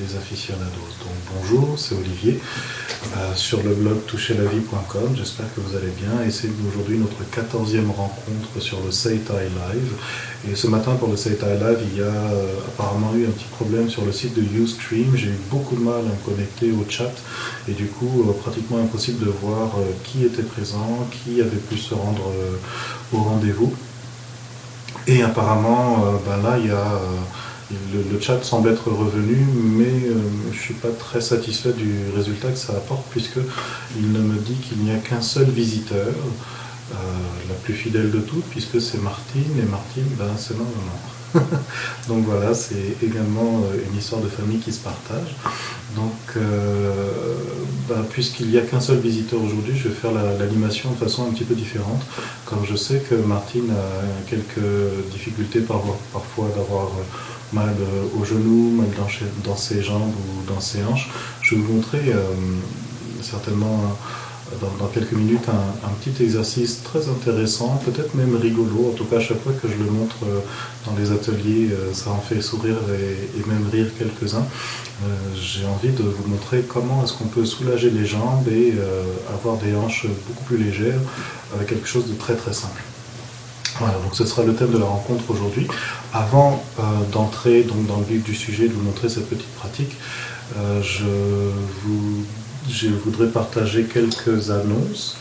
les aficionados. Donc bonjour, c'est Olivier euh, sur le blog toucherlavie.com. J'espère que vous allez bien et c'est aujourd'hui notre 14e rencontre sur le Seitai Live. Et ce matin pour le Seitai Live, il y a euh, apparemment eu un petit problème sur le site de Ustream. J'ai eu beaucoup de mal à me connecter au chat et du coup euh, pratiquement impossible de voir qui était présent, qui avait pu se rendre au rendez-vous. Et apparemment, ben là, il y a le, chat semble être revenu, mais euh, je ne suis pas très satisfait du résultat que ça apporte, puisqu'il ne me dit qu'il n'y a qu'un seul visiteur, euh, la plus fidèle de toutes, puisque c'est Martine, et Martine, ben, c'est ma. Donc voilà, c'est également euh, une histoire de famille qui se partage. Donc, ben, puisqu'il n'y a qu'un seul visiteur aujourd'hui, je vais faire l'animation de façon un petit peu différente, comme je sais que Martine a quelques difficultés parfois d'avoir mal au genou, mal dans, ses jambes ou dans ses hanches. Je vais vous montrer euh, certainement dans, quelques minutes un, petit exercice très intéressant, peut-être même rigolo. En tout cas, à chaque fois que je le montre euh, dans les ateliers, euh, ça en fait sourire et, même rire quelques-uns. J'ai envie de vous montrer comment est-ce qu'on peut soulager les jambes et avoir des hanches beaucoup plus légères avec quelque chose de très très simple. Voilà, donc ce sera le thème de la rencontre aujourd'hui. Avant euh, d'entrer dans le vif du sujet, de vous montrer cette petite pratique, euh, je, voudrais partager quelques annonces.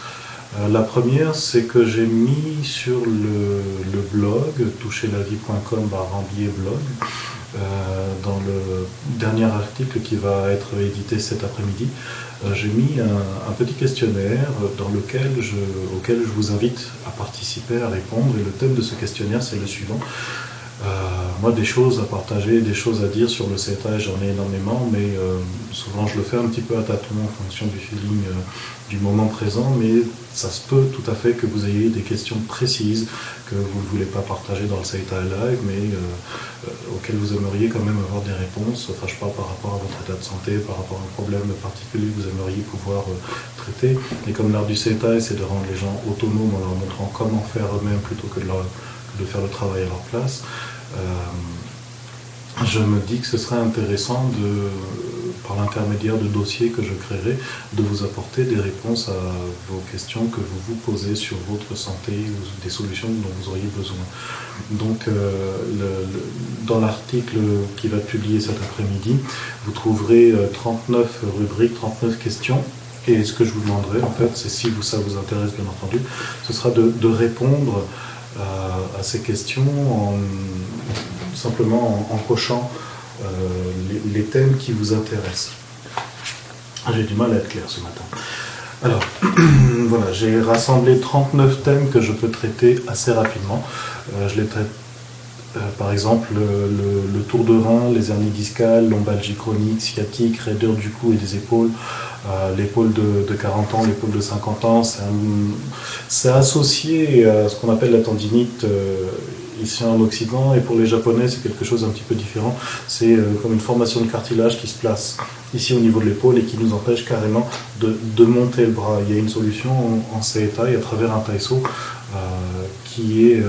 Euh, la première, c'est que j'ai mis sur le, blog, toucherlavie.com blog, dans le dernier article qui va être édité cet après-midi, j'ai mis un, petit questionnaire dans lequel auquel je vous invite à participer, à répondre. Et le thème de ce questionnaire, c'est le suivant. Euh, moi, des choses à partager, des choses à dire sur le CETA, j'en ai énormément, mais euh, souvent je le fais un petit peu à tâtons en fonction du feeling du moment présent, mais ça se peut tout à fait que vous ayez des questions précises que vous ne voulez pas partager dans le CETA Live, mais auxquelles vous aimeriez quand même avoir des réponses. Enfin, je parle par rapport à votre état de santé, par rapport à un problème particulier que vous aimeriez pouvoir traiter. Et comme l'art du CETA, c'est de rendre les gens autonomes en leur montrant comment faire eux-mêmes plutôt que de leur de faire le travail à leur place, euh, je me dis que ce serait intéressant de, par l'intermédiaire de dossiers que je créerai, de vous apporter des réponses à vos questions que vous vous posez sur votre santé ou des solutions dont vous auriez besoin. Donc, euh, dans l'article qui va être publié cet après-midi, vous trouverez 39 euh, rubriques, 39 questions et ce que je vous demanderai, en fait, c'est si ça vous intéresse, bien entendu, ce sera de répondre à, ces questions en, simplement en, cochant euh, les, thèmes qui vous intéressent. Ah, j'ai du mal à être clair ce matin. Alors, voilà, j'ai rassemblé 39 thèmes que je peux traiter assez rapidement. Euh, je les traite euh, par exemple, le, tour de rein, les hernies discales, lombalgie chronique, sciatique, raideur du cou et des épaules, euh, l'épaule de, 40 ans, l'épaule de 50 ans, c'est associé à ce qu'on appelle la tendinite euh, ici en Occident, et pour les Japonais, c'est quelque chose un petit peu différent. C'est comme une formation de cartilage qui se place ici au niveau de l'épaule et qui nous empêche carrément de, monter le bras. Il y a une solution en, en et à travers un taïso qui est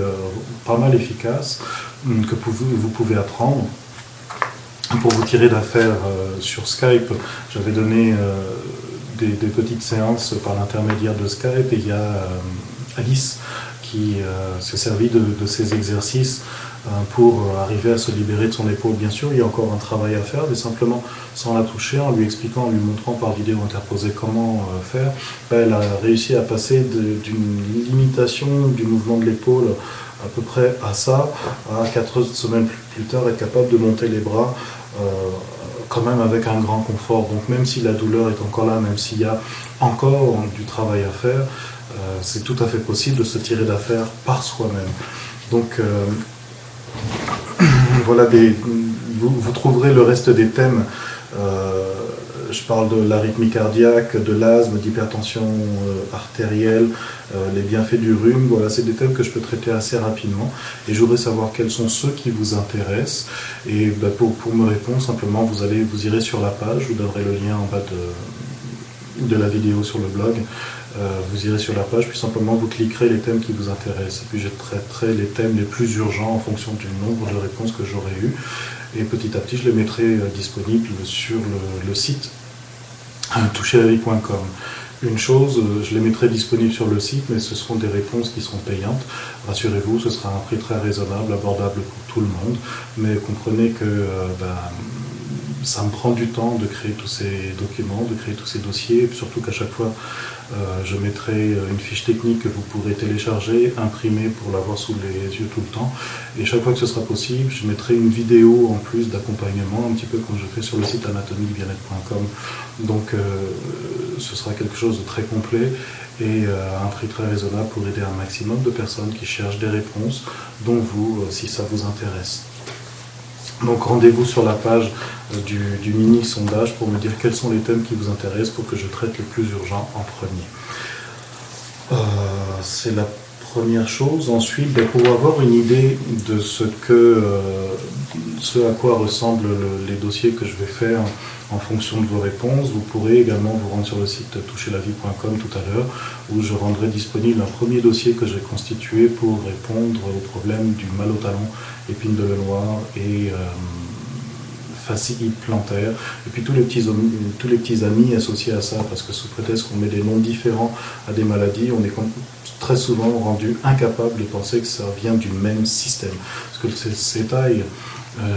pas mal efficace que vous pouvez apprendre. Pour vous tirer d'affaire euh, sur Skype, j'avais donné euh, des, petites séances par l'intermédiaire de Skype et il y a euh, Alice qui s'est servi de, ces exercices pour arriver à se libérer de son épaule. Bien sûr, il y a encore un travail à faire, mais simplement sans la toucher, en lui expliquant, en lui montrant par vidéo interposée comment faire, elle a réussi à passer d'une limitation du mouvement de l'épaule à peu près à ça, à 4 semaines plus tard, être capable de monter les bras euh, quand même avec un grand confort. Donc même si la douleur est encore là, même s'il y a encore du travail à faire, euh, c'est tout à fait possible de se tirer d'affaire par soi-même. Donc euh, voilà, vous, trouverez le reste des thèmes je parle de l'arythmie cardiaque, de l'asthme, d'hypertension euh, artérielle, euh, les bienfaits du rhume. Voilà, c'est des thèmes que je peux traiter assez rapidement. Et je voudrais savoir quels sont ceux qui vous intéressent. Et bah, pour, me répondre, simplement, vous, allez, vous irez sur la page, vous donnerai le lien en bas de, de la vidéo sur le blog. Euh, vous irez sur la page, puis simplement vous cliquerez les thèmes qui vous intéressent. Et puis je traiterai les thèmes les plus urgents en fonction du nombre de réponses que j'aurai eues. Et petit à petit, je les mettrai disponibles sur le, site toucherlavie.com. Une chose, je les mettrai disponibles sur le site, mais ce seront des réponses qui seront payantes. Rassurez-vous, ce sera un prix très raisonnable, abordable pour tout le monde, mais comprenez que ben, ça me prend du temps de créer tous ces documents, de créer tous ces dossiers, surtout qu'à chaque fois, euh, je mettrai une fiche technique que vous pourrez télécharger, imprimer pour l'avoir sous les yeux tout le temps. Et chaque fois que ce sera possible, je mettrai une vidéo en plus d'accompagnement, un petit peu comme je fais sur le site anatomiebienêtre.com. Donc euh, ce sera quelque chose de très complet et euh, un prix très raisonnable pour aider un maximum de personnes qui cherchent des réponses, dont vous, si ça vous intéresse. Donc rendez-vous sur la page euh, du, mini sondage pour me dire quels sont les thèmes qui vous intéressent pour que je traite le plus urgent en premier. Euh, c'est la première chose. Ensuite, ben, pour avoir une idée de ce, que, euh, ce à quoi ressemblent les dossiers que je vais faire en fonction de vos réponses, vous pourrez également vous rendre sur le site toucherlavie.com tout à l'heure, où je rendrai disponible un premier dossier que j'ai constitué pour répondre au problème du mal au talon, épine de la noir et euh, plantaire, et puis tous les, petits, tous les petits amis associés à ça, parce que sous prétexte qu'on met des noms différents à des maladies, on est très souvent rendu incapable de penser que ça vient du même système. Parce que ces tailles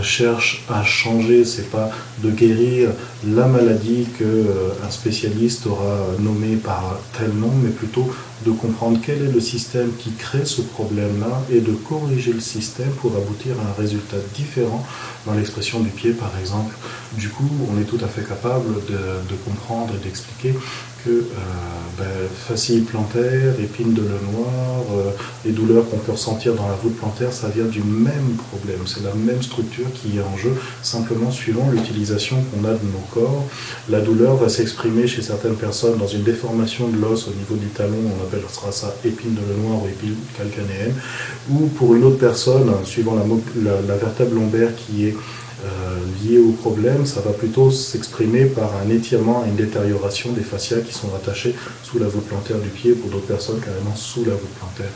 cherche à changer, c'est pas de guérir la maladie que euh, spécialiste aura nommé par tel nom, mais plutôt de comprendre quel est le système qui crée ce problème-là et de corriger le système pour aboutir à un résultat différent dans l'expression du pied, par exemple. Du coup, on est tout à fait capable de comprendre et d'expliquer que euh, ben, plantaire, épine de le noir, euh, les douleurs qu'on peut ressentir dans la voûte plantaire, ça vient du même problème. C'est la même structure qui est en jeu, simplement suivant l'utilisation qu'on a de nos corps. La douleur va s'exprimer chez certaines personnes dans une déformation de l'os au niveau du talon, on appellera ça épine de le noir ou épine calcanéenne, ou pour une autre personne, suivant la, la vertèbre lombaire qui est euh, lié au problème, ça va plutôt s'exprimer par un étirement, une détérioration des fascias qui sont rattachés sous la voûte plantaire du pied, pour d'autres personnes carrément sous la voûte plantaire.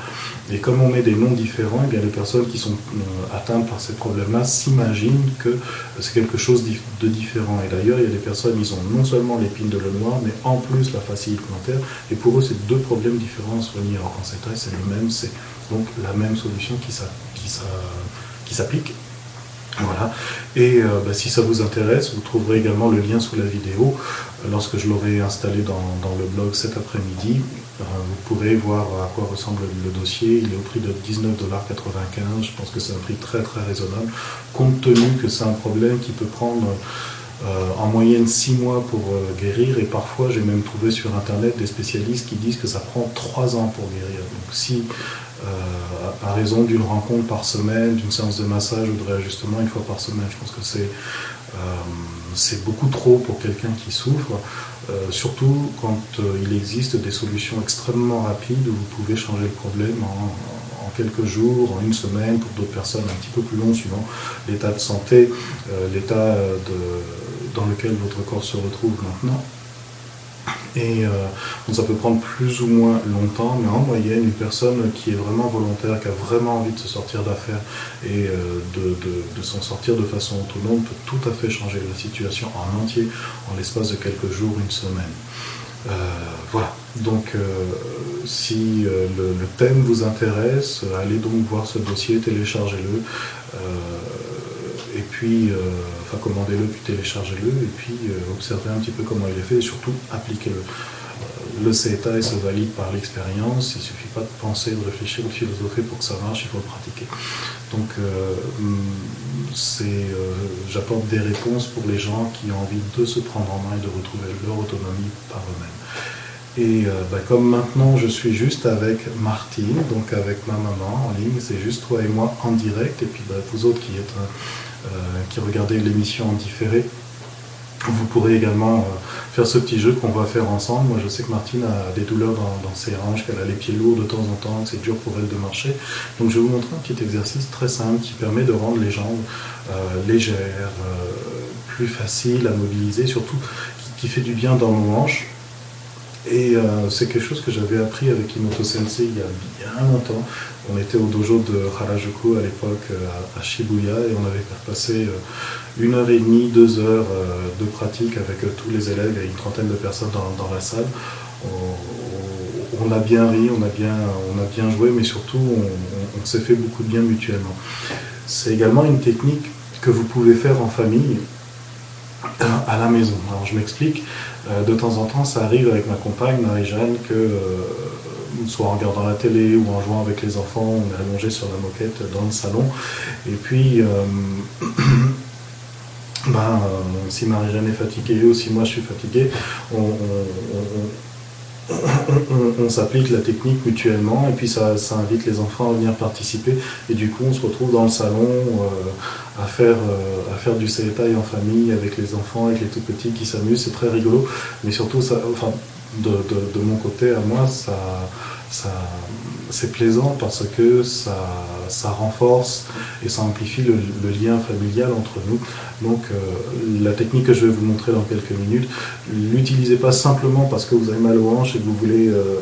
Et comme on met des noms différents, eh bien les personnes qui sont euh, atteintes par ces problèmes-là s'imaginent que c'est quelque chose de différent. Et d'ailleurs, il y a des personnes, ils ont non seulement l'épine de le noir, mais en plus la fasciite plantaire, et pour eux, c'est deux problèmes différents à soigner. Alors qu'en c'est le même, c'est donc la même solution qui s'applique voilà. Et euh, bah, si ça vous intéresse, vous trouverez également le lien sous la vidéo. Euh, lorsque je l'aurai installé dans, le blog cet après-midi, euh, vous pourrez voir à quoi ressemble le dossier. Il est au prix de 19,95$. Je pense que c'est un prix très très raisonnable, compte tenu que c'est un problème qui peut prendre en moyenne 6 mois pour guérir. Et parfois, j'ai même trouvé sur Internet des spécialistes qui disent que ça prend 3 ans pour guérir. Donc si euh, à raison d'une rencontre par semaine, d'une séance de massage ou de réajustement une fois par semaine. Je pense que c'est euh, beaucoup trop pour quelqu'un qui souffre, euh, surtout quand il existe des solutions extrêmement rapides où vous pouvez changer le problème en, quelques jours, en une semaine, pour d'autres personnes un petit peu plus long, suivant l'état de santé, l'état dans lequel votre corps se retrouve maintenant. Et euh, ça peut prendre plus ou moins longtemps, mais en moyenne, une personne qui est vraiment volontaire, qui a vraiment envie de se sortir d'affaires et euh, de, s'en sortir de façon autonome, peut tout à fait changer la situation en entier en l'espace de quelques jours, une semaine. Euh, voilà, donc si le, le, thème vous intéresse, allez donc voir ce dossier, téléchargez-le et puis, euh, enfin, commandez-le, puis téléchargez-le, et puis euh, observez un petit peu comment il est fait, et surtout appliquez-le. Euh, le CETA se valide par l'expérience, il ne suffit pas de penser, de réfléchir, de philosopher pour que ça marche, il faut le pratiquer. Donc, j'apporte des réponses pour les gens qui ont envie de se prendre en main et de retrouver leur autonomie par eux-mêmes. Et bah, comme maintenant je suis juste avec Martine, donc avec ma maman en ligne, c'est juste toi et moi en direct, et puis bah, vous autres qui êtes euh, qui regardez l'émission en différé, vous pourrez également euh, faire ce petit jeu qu'on va faire ensemble. Moi, je sais que Martine a des douleurs dans, ses hanches, qu'elle a les pieds lourds de temps en temps, que c'est dur pour elle de marcher. Donc, je vais vous montrer un petit exercice très simple qui permet de rendre les jambes euh, légères, plus faciles à mobiliser, surtout qui, fait du bien dans nos hanches. Et c'est quelque chose que j'avais appris avec Imoto Sensei il y a bien longtemps. On était au dojo de Harajuku à l'époque à, Shibuya et on avait passé une heure et demie, deux heures de pratique avec tous les élèves et une trentaine de personnes dans, la salle. On, a bien ri, on a bien, on joué, mais surtout on s'est fait beaucoup de bien mutuellement. C'est également une technique que vous pouvez faire en famille à la maison. Alors je m'explique, euh, de temps en temps ça arrive avec ma compagne Marie-Jeanne que euh, soit en regardant la télé ou en jouant avec les enfants, on est allongé sur la moquette dans le salon. Et puis euh, ben, si Marie-Jeanne est fatiguée ou si moi je suis fatigué, on, s'applique la technique mutuellement et puis ça, invite les enfants à venir participer. Et du coup on se retrouve dans le salon euh, à, faire, euh, à faire du setai en famille avec les enfants, avec les tout petits qui s'amusent, c'est très rigolo. Mais surtout ça, de, mon côté à moi ça, ça c'est plaisant parce que ça, ça renforce et ça amplifie le, lien familial entre nous. Donc euh, la technique que je vais vous montrer dans quelques minutes, l'utilisez pas simplement parce que vous avez mal aux hanches et que vous voulez euh,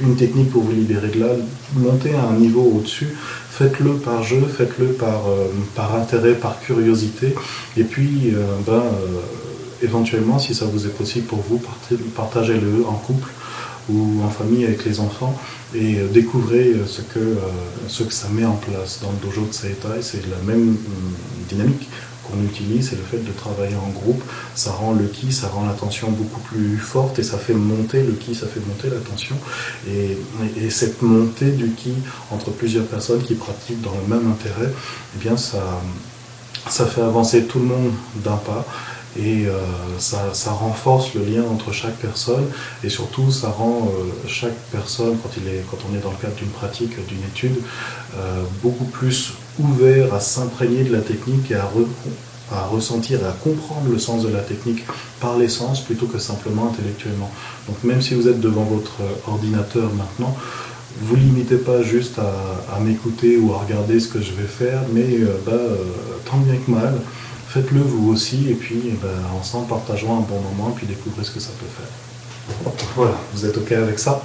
une technique pour vous libérer de là, montez à un niveau au-dessus, faites-le par jeu, faites-le par, euh, par intérêt, par curiosité, et puis ben, éventuellement, si ça vous est possible pour vous, partagez-le en couple ou en famille avec les enfants et euh, découvrez euh, ce que, euh, ce que ça met en place. Dans le dojo de Setai, c'est la même dynamique qu'on utilise, c'est le fait de travailler en groupe. Ça rend le ki, ça rend l'attention beaucoup plus forte et ça fait monter le ki, ça fait monter l'attention. Et, et, cette montée du ki entre plusieurs personnes qui pratiquent dans le même intérêt, eh bien ça, ça fait avancer tout le monde d'un pas et euh, ça, renforce le lien entre chaque personne et surtout ça rend euh, chaque personne, quand, il est, quand on est dans le cadre d'une pratique, d'une étude, euh, beaucoup plus ouvert à s'imprégner de la technique et à, à ressentir et à comprendre le sens de la technique par les sens plutôt que simplement intellectuellement. Donc même si vous êtes devant votre ordinateur maintenant, vous limitez pas juste à, m'écouter ou à regarder ce que je vais faire, mais bah, tant bien que mal, faites-le vous aussi, et puis eh ben, ensemble partageons un bon moment, et puis découvrez ce que ça peut faire. Voilà, vous êtes OK avec ça?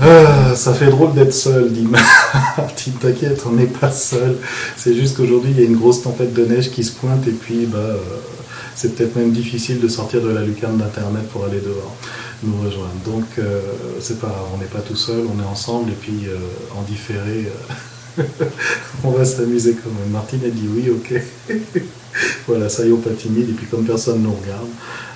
Euh, ça fait drôle d'être seul, dit Martine. T'inquiète, on n'est pas seul. C'est juste qu'aujourd'hui, il y a une grosse tempête de neige qui se pointe et puis bah, euh, c'est peut-être même difficile de sortir de la lucarne d'Internet pour aller dehors, nous rejoindre. Donc, euh, c'est pas on n'est pas tout seul, on est ensemble et puis en différé. on va s'amuser quand même. Martine a dit oui, ok. voilà, ça y est, pas timide. Et puis comme personne ne nous regarde,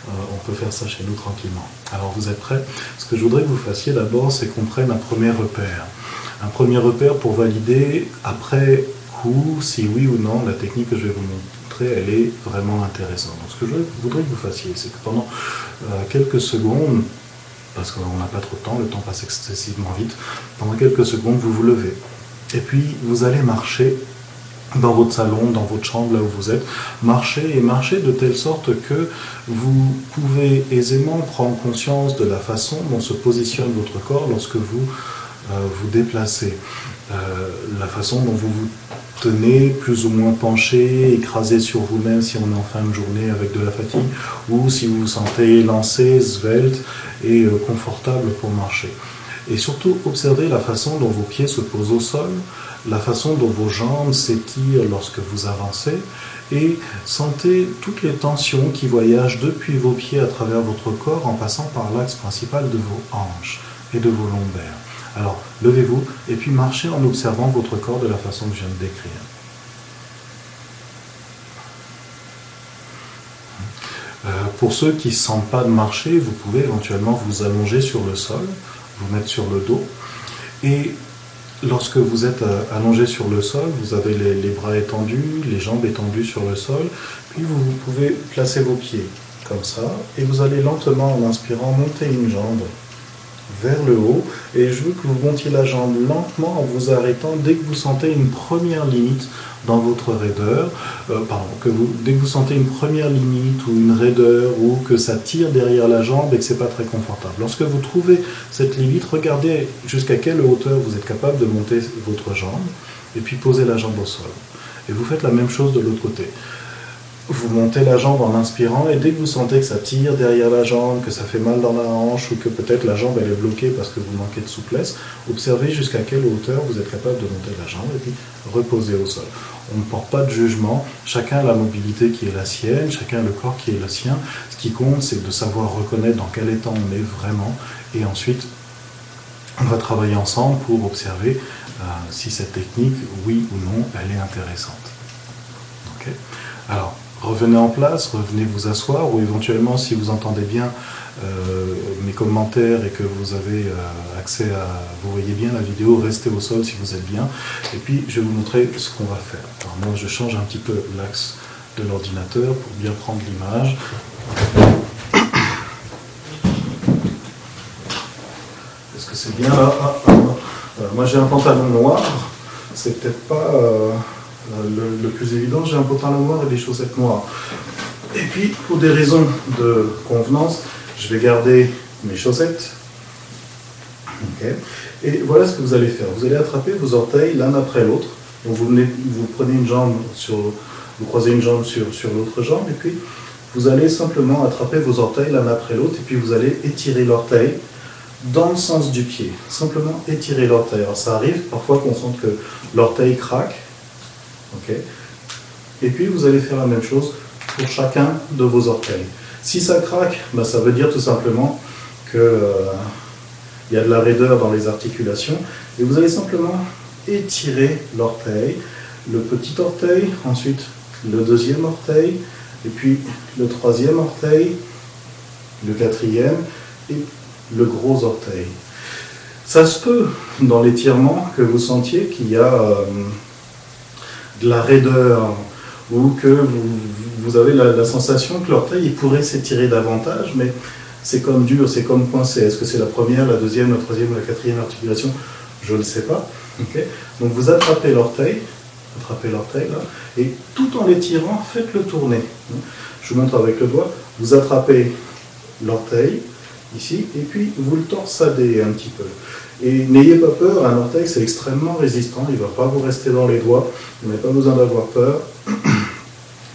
euh, on peut faire ça chez nous tranquillement. Alors vous êtes prêts? Ce que je voudrais que vous fassiez d'abord, c'est qu'on prenne un premier repère. Un premier repère pour valider après coup si oui ou non la technique que je vais vous montrer, elle est vraiment intéressante. Donc ce que je voudrais que vous fassiez, c'est que pendant euh, quelques secondes, parce qu'on n'a pas trop de temps, le temps passe excessivement vite, pendant quelques secondes, vous vous levez. Et puis vous allez marcher dans votre salon, dans votre chambre, là où vous êtes, marcher et marcher de telle sorte que vous pouvez aisément prendre conscience de la façon dont se positionne votre corps lorsque vous euh, vous déplacez, euh, la façon dont vous vous tenez plus ou moins penché, écrasé sur vous-même si on est en fin de journée avec de la fatigue, ou si vous vous sentez lancé, svelte et euh, confortable pour marcher. Et surtout, observez la façon dont vos pieds se posent au sol, la façon dont vos jambes s'étirent lorsque vous avancez, et sentez toutes les tensions qui voyagent depuis vos pieds à travers votre corps en passant par l'axe principal de vos hanches et de vos lombaires. Alors, levez-vous et puis marchez en observant votre corps de la façon que je viens de décrire. Euh, pour ceux qui ne sentent pas de marcher, vous pouvez éventuellement vous allonger sur le sol vous mettre sur le dos. Et lorsque vous êtes euh, allongé sur le sol, vous avez les, bras étendus, les jambes étendues sur le sol, puis vous, vous pouvez placer vos pieds comme ça, et vous allez lentement, en inspirant, monter une jambe vers le haut, et je veux que vous montiez la jambe lentement en vous arrêtant dès que vous sentez une première limite dans votre raideur, euh, pardon, dès que vous sentez une première limite ou une raideur ou que ça tire derrière la jambe et que c'est pas très confortable. Lorsque vous trouvez cette limite, regardez jusqu'à quelle hauteur vous êtes capable de monter votre jambe et puis posez la jambe au sol. Et vous faites la même chose de l'autre côté. Vous montez la jambe en inspirant et dès que vous sentez que ça tire derrière la jambe, que ça fait mal dans la hanche ou que peut-être la jambe elle est bloquée parce que vous manquez de souplesse, observez jusqu'à quelle hauteur vous êtes capable de monter la jambe et puis reposez au sol. On ne porte pas de jugement, chacun a la mobilité qui est la sienne, chacun a le corps qui est le sien. Ce qui compte c'est de savoir reconnaître dans quel état on est vraiment et ensuite on va travailler ensemble pour observer euh, si cette technique, oui ou non, elle est intéressante. Alors, revenez en place, revenez vous asseoir, ou éventuellement, si vous entendez bien euh, mes commentaires et que vous avez euh, accès à, vous voyez bien la vidéo, restez au sol si vous êtes bien. Et puis, je vais vous montrer ce qu'on va faire. Alors moi, je change un petit peu l'axe de l'ordinateur pour bien prendre l'image. Est-ce que c'est bien ah, ah, ah. Moi, j'ai un pantalon noir. C'est peut-être pas... Euh, euh, le, plus évident, j'ai un pantalon noir et des chaussettes noires. Et puis, pour des raisons de convenance, je vais garder mes chaussettes. Et voilà ce que vous allez faire. Vous allez attraper vos orteils l'un après l'autre. Donc vous, vous prenez une jambe sur, vous croisez une jambe sur, sur l'autre jambe, et puis vous allez simplement attraper vos orteils l'un après l'autre, et puis vous allez étirer l'orteil dans le sens du pied. Simplement étirer l'orteil. Alors ça arrive parfois qu'on sente que l'orteil craque, et puis vous allez faire la même chose pour chacun de vos orteils. Si ça craque, ben, ça veut dire tout simplement qu'il euh, y a de la raideur dans les articulations. Et vous allez simplement étirer l'orteil, le petit orteil, ensuite le deuxième orteil, et puis le troisième orteil, le quatrième et le gros orteil. Ça se peut dans l'étirement que vous sentiez qu'il y a... Euh, de la raideur, ou que vous, avez la, sensation que l'orteil pourrait s'étirer davantage, mais c'est comme dur, c'est comme coincé. Est-ce que c'est la première, la deuxième, la troisième, la quatrième articulation? Je ne sais pas. Donc vous attrapez l'orteil, attrapez l'orteil et tout en l'étirant, faites-le tourner. Je vous montre avec le doigt. Vous attrapez l'orteil ici, et puis vous le torsadez un petit peu. Et n'ayez pas peur, un orteil c'est extrêmement résistant, il ne va pas vous rester dans les doigts, vous n'avez pas besoin d'avoir peur.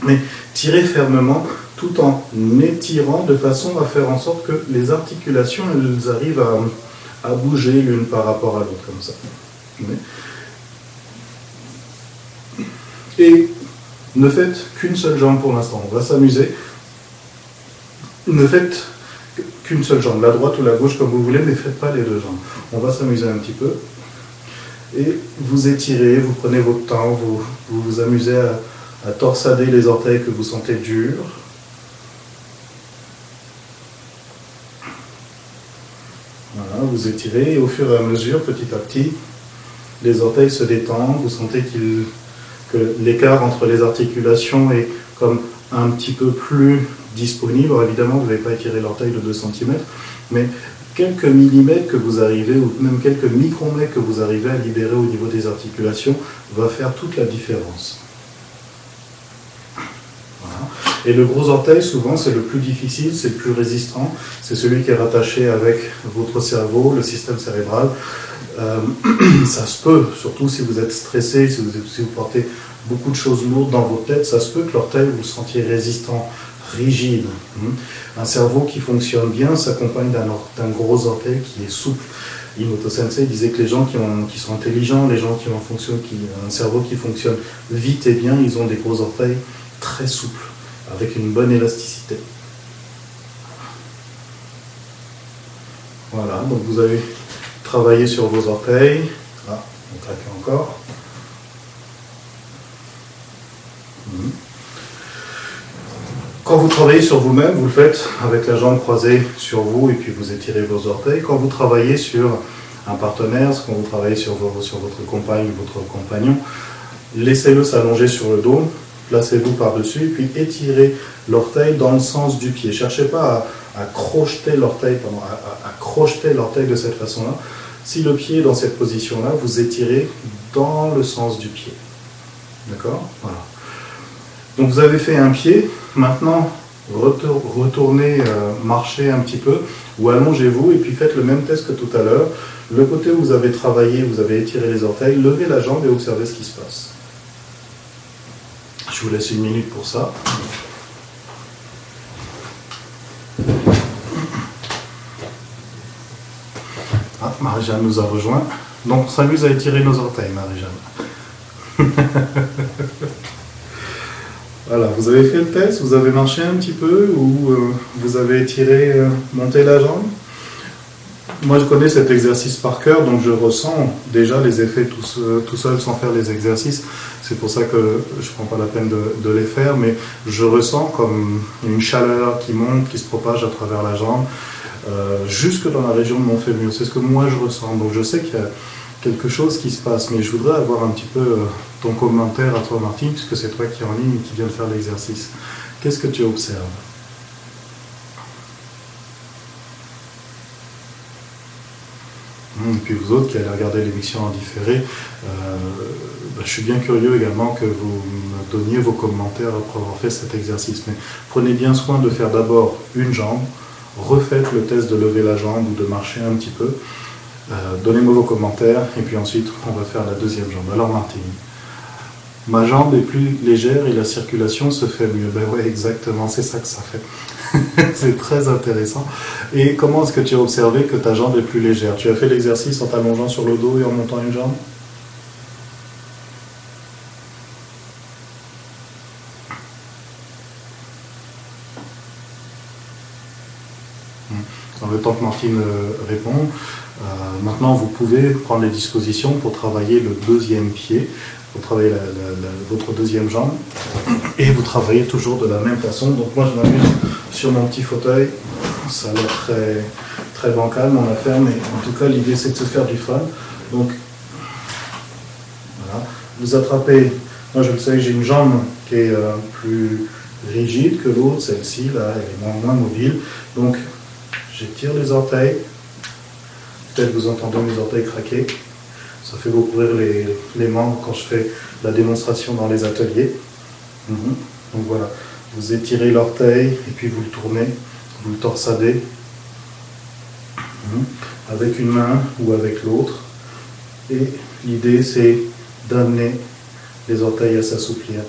Mais tirez fermement tout en étirant de façon à faire en sorte que les articulations elles arrivent à, bouger l'une par rapport à l'autre, comme ça. Et ne faites qu'une seule jambe pour l'instant, on va s'amuser. Ne faites qu'une seule jambe, la droite ou la gauche comme vous voulez, mais faites pas les deux jambes. On va s'amuser un petit peu. Et vous étirez, vous prenez votre temps, vous vous, amusez à, torsader les orteils que vous sentez durs. Voilà, vous étirez et au fur et à mesure, petit à petit, les orteils se détendent, vous sentez que l'écart entre les articulations est comme un petit peu plus disponible. Alors évidemment, vous n'avez pas étiré l'orteil de 2 cm, mais quelques millimètres que vous arrivez, ou même quelques micromètres que vous arrivez à libérer au niveau des articulations, va faire toute la différence. Et le gros orteil, souvent, c'est le plus difficile, c'est le plus résistant. C'est celui qui est rattaché avec votre cerveau, le système cérébral. Euh, ça se peut, surtout si vous êtes stressé, si vous, portez beaucoup de choses lourdes dans votre tête, ça se peut que l'orteil vous sentiez résistant rigide. Hmm? Un cerveau qui fonctionne bien s'accompagne d'un gros orteil qui est souple. Imoto Sensei disait que les gens qui, ont, qui sont intelligents, les gens qui ont qui, un cerveau qui fonctionne vite et bien, ils ont des gros orteils très souples, avec une bonne élasticité. Voilà, donc vous avez travaillé sur vos orteils. Ah, on traque encore. Hmm. Quand vous travaillez sur vous-même, vous le faites avec la jambe croisée sur vous et puis vous étirez vos orteils. Quand vous travaillez sur un partenaire, quand vous travaillez sur, votre compagne ou votre compagnon, laissez-le s'allonger sur le dos, placez-vous par-dessus, puis étirez l'orteil dans le sens du pied. Cherchez pas à, crocheter l'orteil à, crocheter l'orteil de cette façon-là. Si le pied est dans cette position-là, vous étirez dans le sens du pied. D'accord? Voilà. Donc vous avez fait un pied, maintenant retournez euh, marchez un petit peu ou allongez-vous et puis faites le même test que tout à l'heure. Le côté où vous avez travaillé, vous avez étiré les orteils, levez la jambe et observez ce qui se passe. Je vous laisse une minute pour ça. Ah, Marie-Jeanne nous a rejoint. Donc on s'amuse à étirer nos orteils, Marie-Jeanne. voilà, vous avez fait le test, vous avez marché un petit peu ou euh, vous avez étiré, euh, monté la jambe? Moi, je connais cet exercice par cœur, donc je ressens déjà les effets tout, seul sans faire les exercices. C'est pour ça que je ne prends pas la peine de, les faire, mais je ressens comme une chaleur qui monte, qui se propage à travers la jambe, euh, jusque dans la région de mon fémur. C'est ce que moi je ressens. Donc je sais qu'il y a quelque chose qui se passe, mais je voudrais avoir un petit peu euh, ton commentaire à toi, Martine, puisque c'est toi qui es en ligne et qui viens de faire l'exercice. Qu'est-ce que tu observes? Et puis vous autres qui allez regarder l'émission en différé, euh, bah, je suis bien curieux également que vous me donniez vos commentaires après avoir fait cet exercice. Mais prenez bien soin de faire d'abord une jambe, refaites le test de lever la jambe ou de marcher un petit peu. Euh, donnez-moi vos commentaires et puis ensuite on va faire la deuxième jambe. Alors Martine, ma jambe est plus légère et la circulation se fait mieux. Ben ouais, exactement, c'est ça que ça fait. c'est très intéressant. Et comment est-ce que tu as observé que ta jambe est plus légère? Tu as fait l'exercice en t'allongeant sur le dos et en montant une jambe? Dans le temps que Martine euh, répond, maintenant vous pouvez prendre les dispositions pour travailler le deuxième pied vous travaillez votre deuxième jambe et vous travaillez toujours de la même façon. Donc moi je m'amuse sur mon petit fauteuil, ça a l'air très, très bancal mon affaire, mais en tout cas l'idée c'est de se faire du fun. Donc voilà, vous attrapez, moi je le sais, j'ai une jambe qui est euh, plus rigide que l'autre, celle-ci là, elle est moins, moins mobile. Donc j'étire les orteils, peut-être vous entendez mes orteils craquer. Ça fait beaucoup rire les, membres quand je fais la démonstration dans les ateliers. Mhm. Donc voilà, vous étirez l'orteil et puis vous le tournez, vous le torsadez mhm. avec une main ou avec l'autre. Et l'idée c'est d'amener les orteils à s'assouplir.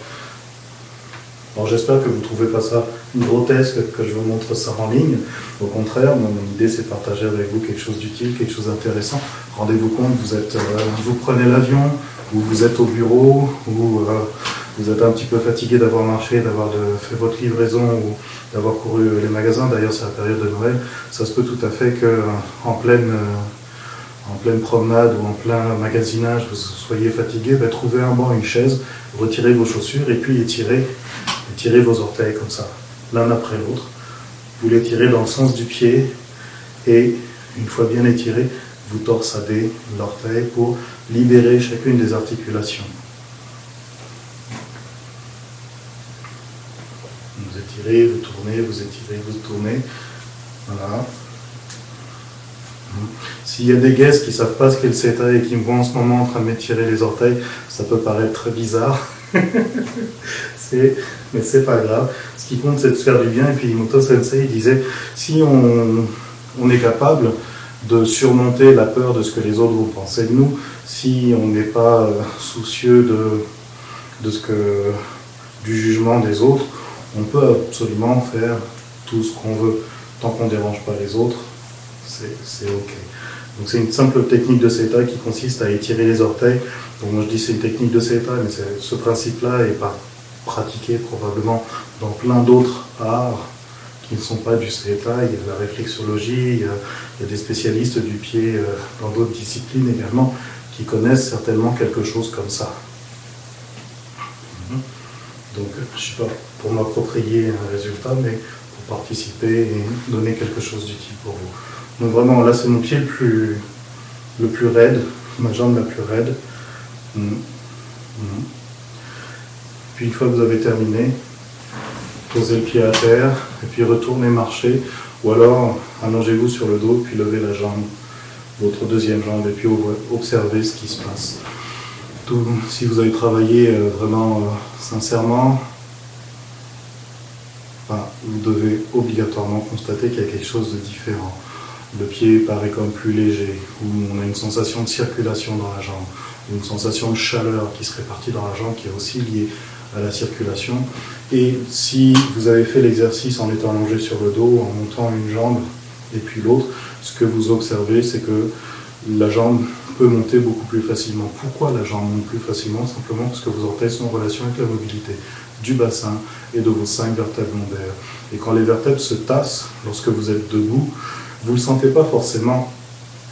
Alors j'espère que vous ne trouvez pas ça grotesque que je vous montre ça en ligne. Au contraire, mon idée c'est de partager avec vous quelque chose d'utile, quelque chose d'intéressant. Rendez-vous compte, vous, êtes, euh, prenez l'avion, ou vous êtes au bureau, ou euh, vous êtes un petit peu fatigué d'avoir marché, d'avoir fait votre livraison ou d'avoir couru les magasins. D'ailleurs, c'est la période de Noël. Ça se peut tout à fait que euh, en pleine en pleine promenade ou en plein magasinage, vous soyez fatigué, ben, trouvez un banc, une chaise, retirez vos chaussures et puis étirez tirez vos orteils comme ça, l'un après l'autre. Vous les tirez dans le sens du pied et une fois bien étiré, vous torsadez l'orteil pour libérer chacune des articulations. Vous étirez, vous tournez, vous étirez, vous tournez. Voilà. S'il y a des guests qui ne savent pas ce qu'est le CETA et qui me voient en ce moment en train de m'étirer les orteils, ça peut paraître très bizarre. mais c'est pas grave. Ce qui compte, c'est de se faire du bien. Et puis Moto Sensei disait, si on, est capable de surmonter la peur de ce que les autres vont penser de nous, si on n'est pas euh, soucieux de, de ce que, du jugement des autres, on peut absolument faire tout ce qu'on veut. Tant qu'on ne dérange pas les autres, c'est OK. Donc c'est une simple technique de CETA qui consiste à étirer les orteils. Donc moi je dis c'est une technique de CETA, mais ce principe-là est pas pratiqué probablement dans plein d'autres arts qui ne sont pas du CETA. Il y a la réflexologie, il y a, des spécialistes du pied euh, dans d'autres disciplines également qui connaissent certainement quelque chose comme ça. Mhm. Donc je ne suis pas pour m'approprier un résultat, mais pour participer et donner quelque chose d'utile pour vous. Donc vraiment, là, c'est mon pied le plus, le plus raide, ma jambe la plus raide. Mm. Mm. Puis une fois que vous avez terminé, posez le pied à terre, et puis retournez marcher, ou alors allongez-vous sur le dos, puis levez la jambe, votre deuxième jambe, et puis observez ce qui se passe. Si vous avez travaillé euh, vraiment euh, sincèrement, vous devez obligatoirement constater qu'il y a quelque chose de différent. Le pied paraît comme plus léger, ou on a une sensation de circulation dans la jambe, une sensation de chaleur qui se répartit dans la jambe qui est aussi liée à la circulation. Et si vous avez fait l'exercice en étant allongé sur le dos, en montant une jambe et puis l'autre, ce que vous observez, c'est que la jambe peut monter beaucoup plus facilement. Pourquoi la jambe monte plus facilement? Simplement parce que vos orteils sont en relation avec la mobilité du bassin et de vos cinq vertèbres lombaires. Et quand les vertèbres se tassent, lorsque vous êtes debout, vous ne le sentez pas forcément.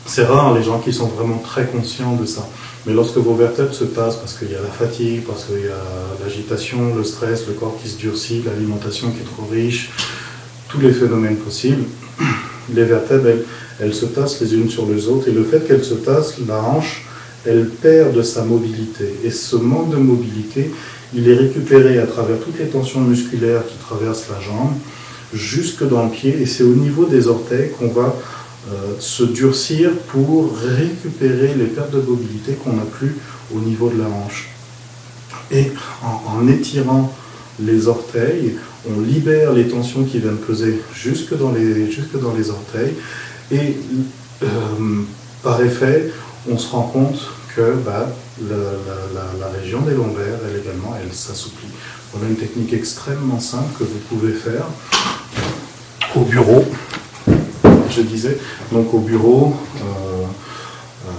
C'est rare les gens qui sont vraiment très conscients de ça. Mais lorsque vos vertèbres se tassent, parce qu'il y a la fatigue, parce qu'il y a l'agitation, le stress, le corps qui se durcit, l'alimentation qui est trop riche, tous les phénomènes possibles, les vertèbres, elles, se tassent les unes sur les autres. Et le fait qu'elles se tassent, la hanche, elle perd de sa mobilité. Et ce manque de mobilité, il est récupéré à travers toutes les tensions musculaires qui traversent la jambe jusque dans le pied. Et c'est au niveau des orteils qu'on va euh, se durcir pour récupérer les pertes de mobilité qu'on n'a plus au niveau de la hanche. Et en, étirant les orteils, on libère les tensions qui viennent peser jusque dans les, jusque dans les orteils. Et euh, par effet, on se rend compte que bah, la, région des lombaires, elle également, elle s'assouplit. Voilà une technique extrêmement simple que vous pouvez faire au bureau je disais. Donc au bureau, euh, euh,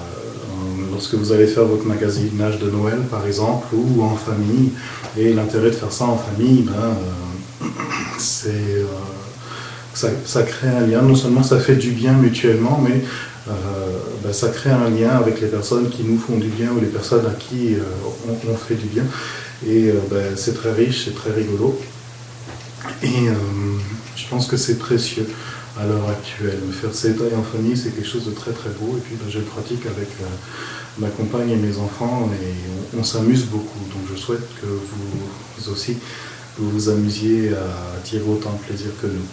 lorsque vous allez faire votre magasinage de Noël, par exemple, ou en famille, et l'intérêt de faire ça en famille, ben, euh, c'est ça, crée un lien. Non seulement ça fait du bien mutuellement, mais ben, ça crée un lien avec les personnes qui nous font du bien ou les personnes à qui on, fait du bien. Et ben, c'est très riche, c'est très rigolo. Et je pense que c'est précieux à l'heure actuelle. Faire ces tailles en famille, c'est quelque chose de très très beau. Et puis ben, je le pratique avec euh, ma compagne et mes enfants et on, s'amuse beaucoup. Donc je souhaite que vous, aussi vous vous amusiez à tirer autant de plaisir que nous.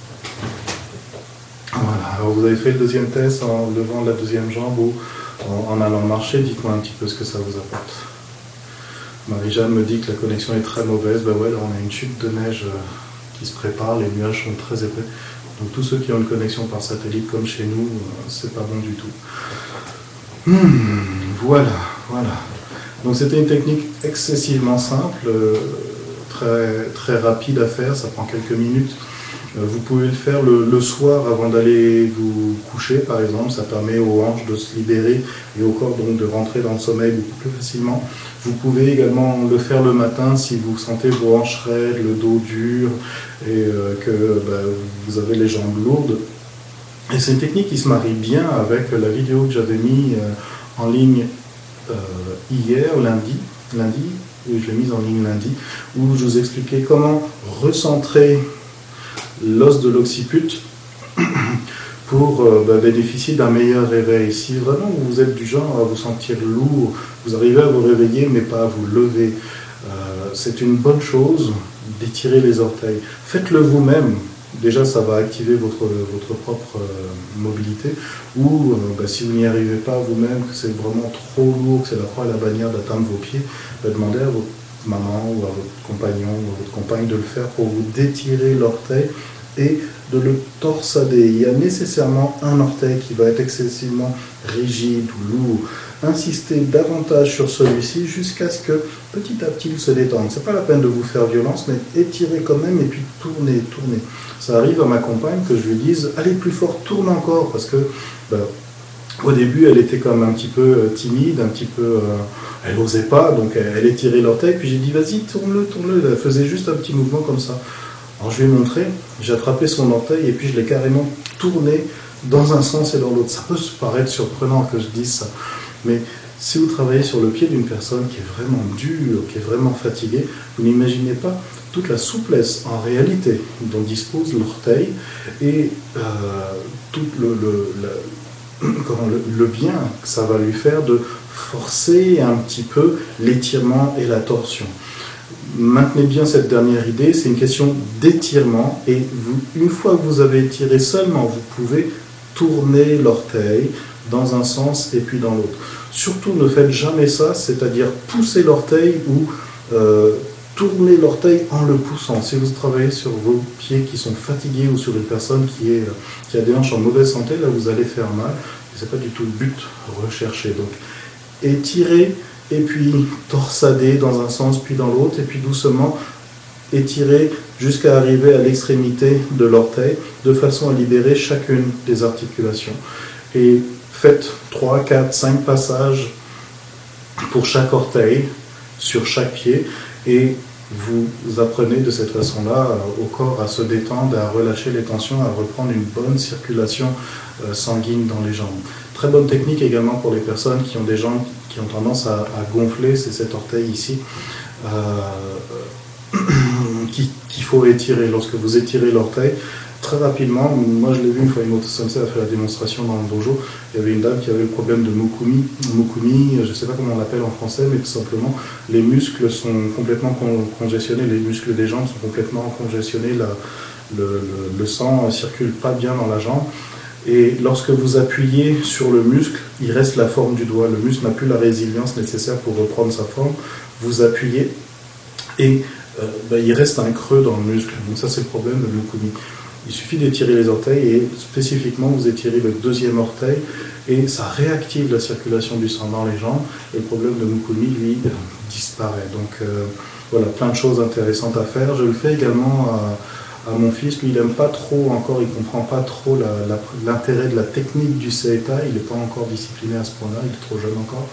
Voilà, alors vous avez fait le deuxième test en levant la deuxième jambe ou en, allant marcher? Dites-moi un petit peu ce que ça vous apporte. Marie-Jeanne me dit que la connexion est très mauvaise. Ben ouais, on a une chute de neige euh, qui se prépare, les nuages sont très épais. Donc tous ceux qui ont une connexion par satellite comme chez nous, euh, c'est pas bon du tout. Hmm, voilà, voilà. Donc c'était une technique excessivement simple, euh, très, très rapide à faire, ça prend quelques minutes. Euh, vous pouvez le faire le, soir avant d'aller vous coucher, par exemple. Ça permet aux hanches de se libérer et au corps donc de rentrer dans le sommeil beaucoup plus facilement. Vous pouvez également le faire le matin si vous sentez vos hanches raides, le dos dur et euh, que bah, vous avez les jambes lourdes. Et c'est une technique qui se marie bien avec la vidéo que j'avais mis euh, en ligne hier, lundi, lundi, je l'ai mise en ligne lundi, où je vous expliquais comment recentrer l'os de l'occiput pour euh, bah, bénéficier d'un meilleur réveil. Si vraiment vous êtes du genre à vous sentir lourd, vous arrivez à vous réveiller mais pas à vous lever, euh, c'est une bonne chose d'étirer les orteils. Faites-le vous-même. Déjà, ça va activer votre, votre propre euh, mobilité. Ou bah, si vous n'y arrivez pas vous-même, que c'est vraiment trop lourd, que c'est la croix et la bannière d'atteindre vos pieds, bah, demandez à votre maman ou à votre compagnon ou à votre compagne de le faire pour vous détirer l'orteil et de le torsader. Il y a nécessairement un orteil qui va être excessivement rigide ou lourd. Insistez davantage sur celui-ci jusqu'à ce que petit à petit il se détende. C'est pas la peine de vous faire violence, mais étirez quand même et puis tournez, tournez. Ça arrive à ma compagne que je lui dise allez plus fort, tourne encore parce que ben, au début, elle était comme un petit peu euh, timide, un petit peu. Euh, elle n'osait pas, donc elle, étirait l'orteil. Puis j'ai dit, vas-y, tourne-le, tourne-le. Elle faisait juste un petit mouvement comme ça. Alors je lui ai montré, j'ai attrapé son orteil et puis je l'ai carrément tourné dans un sens et dans l'autre. Ça peut paraître surprenant que je dise ça, mais si vous travaillez sur le pied d'une personne qui est vraiment dure, qui est vraiment fatiguée, vous n'imaginez pas toute la souplesse en réalité dont dispose l'orteil et euh, tout le, bien que ça va lui faire de forcer un petit peu l'étirement et la torsion. Maintenez bien cette dernière idée, c'est une question d'étirement et vous, une fois que vous avez étiré seulement, vous pouvez tourner l'orteil dans un sens et puis dans l'autre. Surtout ne faites jamais ça, c'est-à-dire pousser l'orteil ou euh, tourner l'orteil en le poussant. Si vous travaillez sur vos pieds qui sont fatigués ou sur une personne qui, a des hanches en mauvaise santé, là vous allez faire mal. Ce n'est pas du tout le but recherché. Donc étirer et puis torsader dans un sens puis dans l'autre et puis doucement étirer jusqu'à arriver à l'extrémité de l'orteil de façon à libérer chacune des articulations. Et faites 3, 4, 5 passages pour chaque orteil sur chaque pied et vous apprenez de cette façon-là euh, au corps à se détendre, à relâcher les tensions, à reprendre une bonne circulation euh, sanguine dans les jambes. Très bonne technique également pour les personnes qui ont des jambes qui ont tendance à, gonfler, c'est cet orteil ici. Euh, qu'il faut étirer. Lorsque vous étirez l'orteil, très rapidement, moi je l'ai vu une fois, une autre a fait la démonstration dans le dojo, il y avait une dame qui avait le problème de Mukumi. Mukumi, je ne sais pas comment on l'appelle en français, mais tout simplement, les muscles sont complètement congestionnés, les muscles des jambes sont complètement congestionnés, le, le, sang ne circule pas bien dans la jambe. Et lorsque vous appuyez sur le muscle, il reste la forme du doigt. Le muscle n'a plus la résilience nécessaire pour reprendre sa forme. Vous appuyez et euh, ben, il reste un creux dans le muscle. Donc ça c'est le problème de Mukumi. Il suffit d'étirer les orteils et spécifiquement vous étirez le deuxième orteil et ça réactive la circulation du sang dans les jambes et le problème de Mukumi lui disparaît. Donc euh, voilà, plein de choses intéressantes à faire. Je le fais également à, mon fils. Lui, il n'aime pas trop encore, il ne comprend pas trop l'intérêt de la technique du CETA. Il n'est pas encore discipliné à ce point-là, il est trop jeune encore.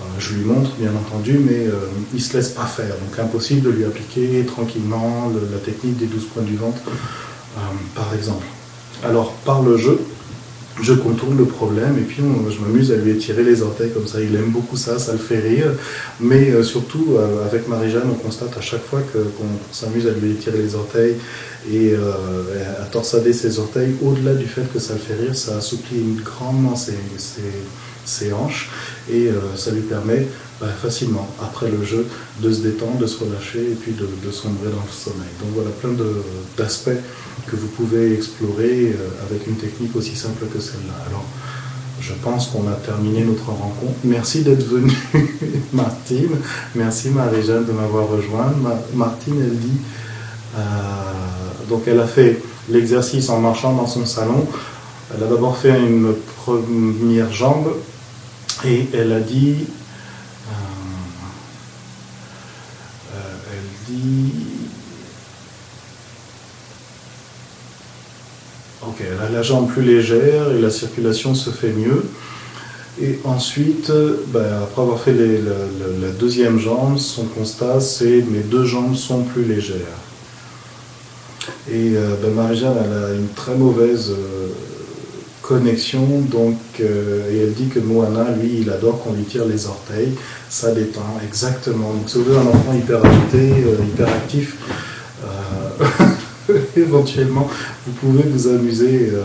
Euh, je lui montre, bien entendu, mais euh, il ne se laisse pas faire. Donc impossible de lui appliquer tranquillement la technique des 12 points du ventre euh, par exemple. Alors, par le jeu, je contourne le problème et puis je m'amuse à lui étirer les orteils comme ça. Il aime beaucoup ça, ça le fait rire. Mais euh, surtout, euh, avec Marie-Jeanne, on constate à chaque fois qu'on s'amuse à lui étirer les orteils et à torsader ses orteils, au-delà du fait que ça le fait rire, ça assouplit grandement ses hanches et ça lui permet bah, facilement, après le jeu, de se détendre, de se relâcher et puis de, sombrer dans le sommeil. Donc voilà plein d'aspects que vous pouvez explorer euh, avec une technique aussi simple que celle-là. Alors, je pense qu'on a terminé notre rencontre. Merci d'être venue, Martine. Merci Marie-Jeanne de m'avoir rejoint. Martine, elle dit, euh, donc elle a fait l'exercice en marchant dans son salon. Elle a d'abord fait une première jambe et elle a dit Ok, elle a la jambe plus légère et la circulation se fait mieux. Et ensuite, ben, après avoir fait la, deuxième jambe, son constat c'est mes deux jambes sont plus légères. Et euh, ben, Marie-Jeanne, elle a une très mauvaise euh, connexion, donc, euh, et elle dit que Moana, lui, il adore qu'on lui tire les orteils, ça détend, exactement. Donc, si vous un enfant hyper agité, hyper actif, éventuellement, vous pouvez vous amuser euh,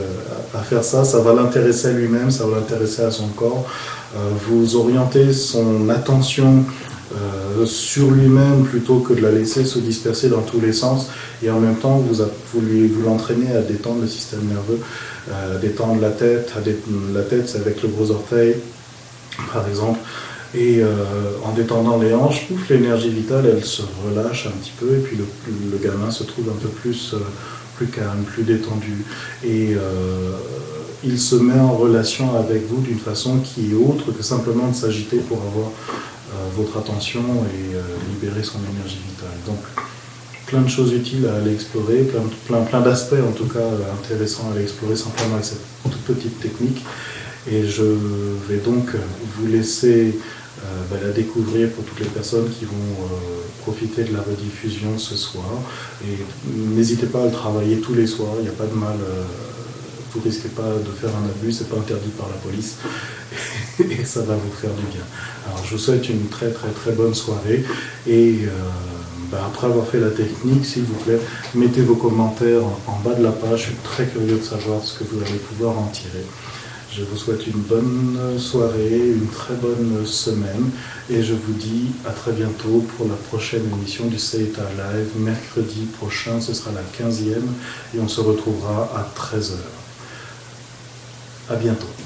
à faire ça. Ça va l'intéresser à lui-même, ça va l'intéresser à son corps. Euh, vous orientez son attention euh, sur lui-même plutôt que de la laisser se disperser dans tous les sens. Et en même temps, vous, vous l'entraînez à détendre le système nerveux, à détendre la tête. La tête, c'est avec le gros orteil, par exemple. Et euh, en détendant les hanches, pouf, l'énergie vitale, elle se relâche un petit peu, et puis le, gamin se trouve un peu plus, euh, plus calme, plus détendu. Et euh, il se met en relation avec vous d'une façon qui est autre que simplement de s'agiter pour avoir votre attention et libérer son énergie vitale. Donc, plein de choses utiles à aller explorer, plein, plein, plein d'aspects en tout cas intéressants à aller explorer simplement avec cette toute petite technique. Et je vais donc vous laisser euh, bah, la découvrir pour toutes les personnes qui vont euh, profiter de la rediffusion ce soir. Et n'hésitez pas à le travailler tous les soirs, il n'y a pas de mal euh, vous risquez pas de faire un abus, c'est pas interdit par la police et ça va vous faire du bien. Alors je vous souhaite une très très très bonne soirée et bah, après avoir fait la technique, s'il vous plaît, mettez vos commentaires en, bas de la page, je suis très curieux de savoir ce que vous allez pouvoir en tirer. Je vous souhaite une bonne soirée, une très bonne semaine et je vous dis à très bientôt pour la prochaine émission du CETA Live. Mercredi prochain, ce sera la 15e et on se retrouvera à 13h. À bientôt.